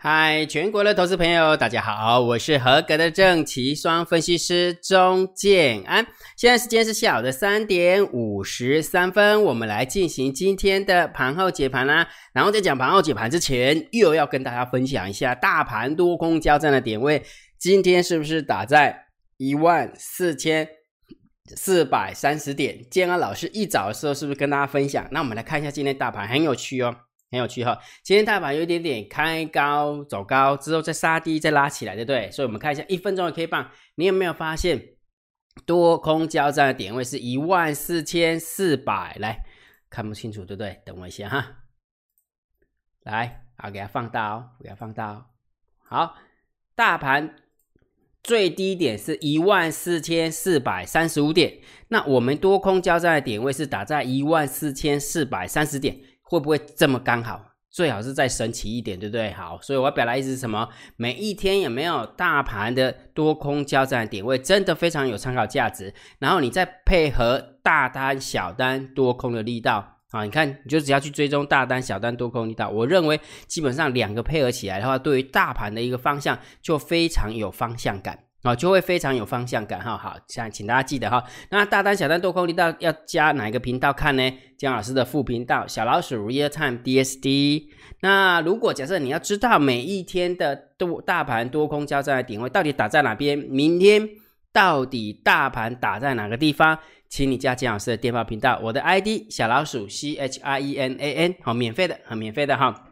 嗨，全国的投资朋友，大家好，我是合格的正奇双分析师钟建安。现在时间是下午的三点五十三分，我们来进行今天的盘后解盘啦。然后在讲盘后解盘之前，又要跟大家分享一下大盘多空交战的点位，今天是不是打在一万四千四百三十点？建安老师一早的时候是不是跟大家分享？那我们来看一下今天大盘，很有趣哦。很有趣哈，今天大盘有一点点开高走高之后再杀低再拉起来，对不对？所以我们看一下一分钟的 K 棒，你有没有发现多空交战的点位是一万四千四百？来看不清楚，对不对？等我一下哈，来啊，给它放大哦，给它放大哦。好，大盘最低点是一万四千四百三十五点，那我们多空交战的点位是打在一万四千四百三十点。会不会这么刚好？最好是再神奇一点，对不对？好，所以我表达意思是什么？每一天有没有大盘的多空交战点位，真的非常有参考价值。然后你再配合大单、小单、多空的力道啊，你看，你就只要去追踪大单、小单、多空力道，我认为基本上两个配合起来的话，对于大盘的一个方向就非常有方向感。啊，就会非常有方向感哈。好，像请大家记得哈。那大单、小单、多空力道要加哪一个频道看呢？姜老师的副频道小老鼠 Real Time DSD。那如果假设你要知道每一天的多大盘多空交战的点位到底打在哪边，明天到底大盘打在哪个地方，请你加姜老师的电话频道，我的 ID 小老鼠 C H I E N A N，好，免费的，很免费的哈。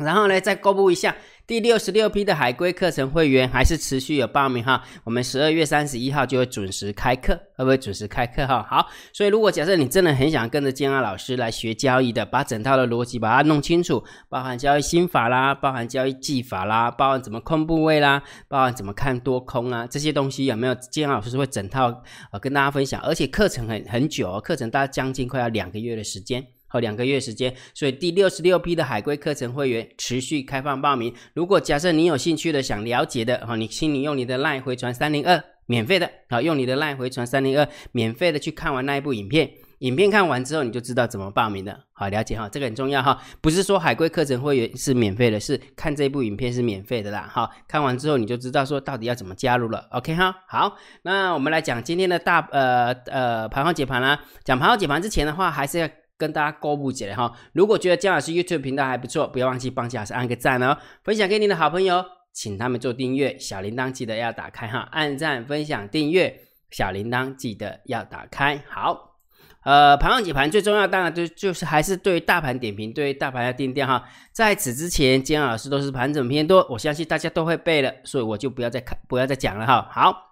然后呢，再公布一下。第六十六批的海归课程会员还是持续有报名哈，我们十二月三十一号就会准时开课，会不会准时开课哈？好，所以如果假设你真的很想跟着建安老师来学交易的，把整套的逻辑把它弄清楚，包含交易心法啦，包含交易技法啦，包含怎么控部位啦，包含怎么看多空啊，这些东西有没有建安老师会整套呃跟大家分享？而且课程很很久，课程大概将近快要两个月的时间。和两个月时间，所以第六十六批的海龟课程会员持续开放报名。如果假设你有兴趣的、想了解的，哈，你请你用你的 LINE 回传三零二，免费的，好，用你的 LINE 回传三零二，免费的去看完那一部影片。影片看完之后，你就知道怎么报名的，好，了解哈，这个很重要哈。不是说海龟课程会员是免费的，是看这部影片是免费的啦，好，看完之后你就知道说到底要怎么加入了，OK 哈。好，那我们来讲今天的大呃呃盘后解盘啦。讲盘后解盘之前的话，还是要。跟大家公布起来哈，如果觉得姜老师 YouTube 频道还不错，不要忘记帮姜老师按个赞哦，分享给你的好朋友，请他们做订阅，小铃铛记得要打开哈，按赞、分享、订阅，小铃铛记得要打开。好，呃，盘后解盘最重要，当然就就是还是对大盘点评，对大盘要定调哈。在此之前，姜老师都是盘整偏多，我相信大家都会背了，所以我就不要再看，不要再讲了哈。好。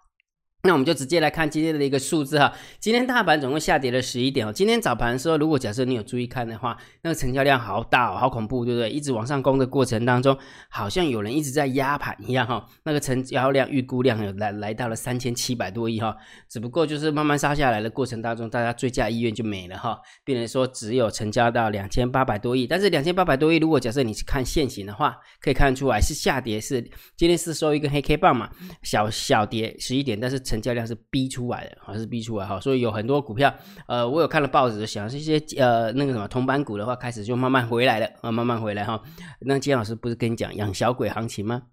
那我们就直接来看今天的一个数字哈，今天大盘总共下跌了十一点哦。今天早盘的时候，如果假设你有注意看的话，那个成交量好大哦，好恐怖，对不对？一直往上攻的过程当中，好像有人一直在压盘一样哈。那个成交量预估量有来来到了三千七百多亿哈，只不过就是慢慢杀下来的过程当中，大家追加意愿就没了哈，变成说只有成交到两千八百多亿。但是两千八百多亿，如果假设你是看现行的话，可以看出来是下跌，是今天是收一根黑 K 棒嘛，小小跌十一点，但是。成交量是逼出来的，好像是逼出来哈，所以有很多股票，呃，我有看了报纸，想这些呃那个什么同板股的话，开始就慢慢回来了啊，慢慢回来哈。那金老师不是跟你讲养小鬼行情吗？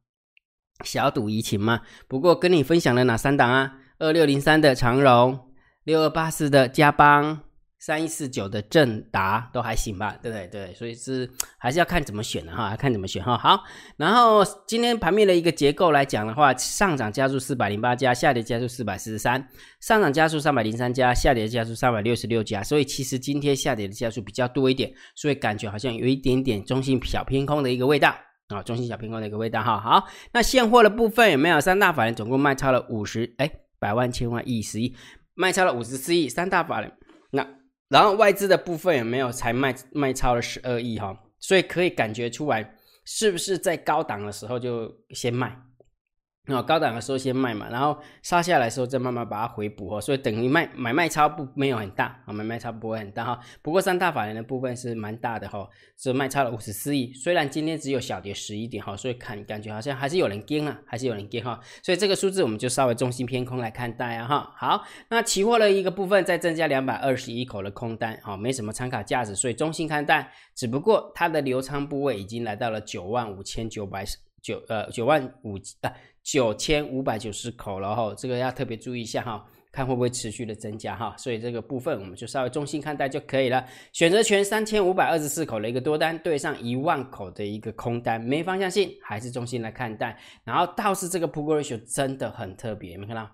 小赌怡情吗？不过跟你分享了哪三档啊？二六零三的长荣，六二八四的嘉邦。三一四九的正达都还行吧，对不对？对，所以是还是要看怎么选的哈，看怎么选哈。好，然后今天盘面的一个结构来讲的话，上涨加速四百零八家，下跌加速四百四十三，上涨加速三百零三家，下跌加速三百六十六家。所以其实今天下跌的加速比较多一点，所以感觉好像有一点点中性小偏空的一个味道啊，中性小偏空的一个味道哈。好，那现货的部分有没有？三大法人总共卖超了五十哎百万千万亿十亿，卖超了五十四亿，三大法人那。然后外资的部分也没有才卖卖超了十二亿哈？所以可以感觉出来，是不是在高档的时候就先卖？那高档的时候先卖嘛，然后杀下来的时候再慢慢把它回补哦，所以等于卖买卖差不没有很大啊，买卖差不会很大哈。不过三大法人的部分是蛮大的哈，是卖差了五十四亿。虽然今天只有小跌十一点哈，所以看感觉好像还是有人跟啊，还是有人跟哈。所以这个数字我们就稍微重心偏空来看待啊哈。好，那期货的一个部分再增加两百二十一口的空单啊，没什么参考价值，所以中性看待。只不过它的流仓部位已经来到了九万五千九百。九呃九万五啊九千五百九十口了哈，这个要特别注意一下哈。看会不会持续的增加哈，所以这个部分我们就稍微中性看待就可以了。选择权三千五百二十四口的一个多单对上一万口的一个空单，没方向性，还是中性来看待。然后倒是这个 put ratio 真的很特别，有没有看到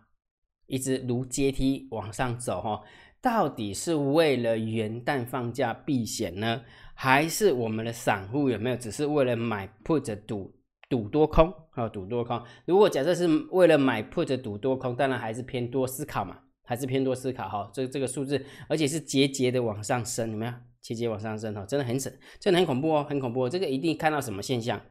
一直如阶梯往上走哈，到底是为了元旦放假避险呢，还是我们的散户有没有只是为了买 put 赌？赌多空啊，赌多空。如果假设是为了买 put 赌多空，当然还是偏多思考嘛，还是偏多思考哈。这这个数字，而且是节节的往上升，怎么样？节节往上升哈，真的很神，真的很恐怖哦，很恐怖。这个一定看到什么现象？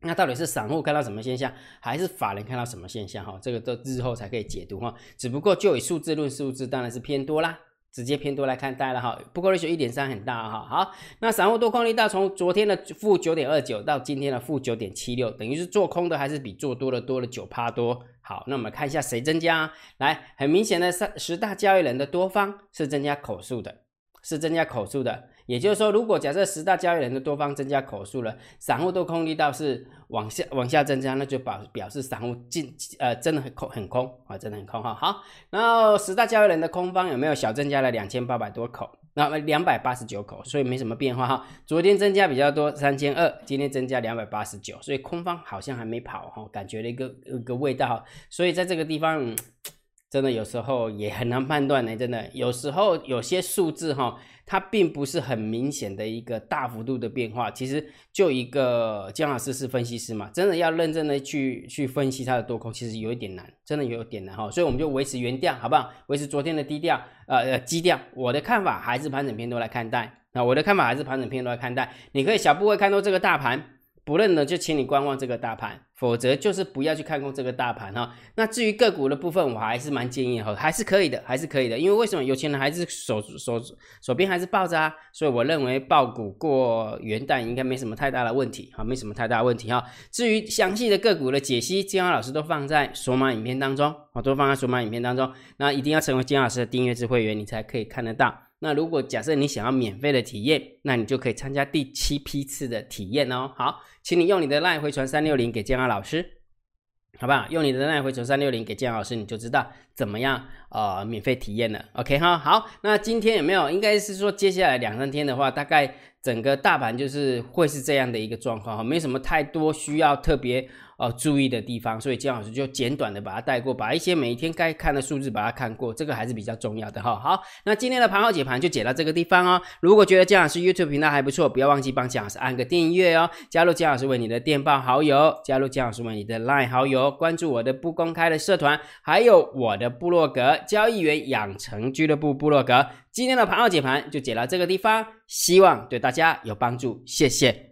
那到底是散户看到什么现象，还是法人看到什么现象哈？这个都日后才可以解读哈。只不过就以数字论数字，当然是偏多啦。直接偏多来看待了哈，不过 ratio 一点三很大哈。好，那散户多空力道从昨天的负九点二九到今天的负九点七六，等于是做空的还是比做多的多了九趴多。好，那我们看一下谁增加？来，很明显的三十大交易人的多方是增加口数的，是增加口数的。也就是说，如果假设十大交易人的多方增加口数了，散户多空力道是往下往下增加，那就表表示散户进呃真的很空很空啊，真的很空哈。好，然后十大交易人的空方有没有小增加了两千八百多口？那么两百八十九口，所以没什么变化哈。昨天增加比较多三千二，今天增加两百八十九，所以空方好像还没跑哈，感觉了一个一个味道。所以在这个地方。真的有时候也很难判断呢，真的有时候有些数字哈，它并不是很明显的一个大幅度的变化。其实就一个姜老师是分析师嘛，真的要认真的去去分析它的多空，其实有一点难，真的有点难哈。所以我们就维持原调，好不好？维持昨天的低调，呃呃基调。我的看法还是盘整偏多来看待，那我的看法还是盘整偏多来看待。你可以小部位看到这个大盘。不认呢，就请你观望这个大盘，否则就是不要去看空这个大盘哈。那至于个股的部分，我还是蛮建议哈，还是可以的，还是可以的。因为为什么有钱人还是手手手边还是抱着啊？所以我认为爆股过元旦应该没什么太大的问题哈，没什么太大问题哈。至于详细的个股的解析，金华老师都放在索马影片当中，我都放在索马影片当中。那一定要成为金老师的订阅制会员，你才可以看得到。那如果假设你想要免费的体验，那你就可以参加第七批次的体验哦。好，请你用你的赖回传三六零给建安老师，好不好？用你的赖回传三六零给建安老师，你就知道怎么样呃免费体验了。OK 哈，好，那今天有没有？应该是说接下来两三天的话，大概整个大盘就是会是这样的一个状况哈，没什么太多需要特别。哦，注意的地方，所以姜老师就简短的把它带过，把一些每天该看的数字把它看过，这个还是比较重要的哈。好，那今天的盘后解盘就解到这个地方哦。如果觉得姜老师 YouTube 频道还不错，不要忘记帮姜老师按个订阅哦，加入姜老师为你的电报好友，加入姜老师为你的 Line 好友，关注我的不公开的社团，还有我的部落格交易员养成俱乐部部落格。今天的盘后解盘就解到这个地方，希望对大家有帮助，谢谢。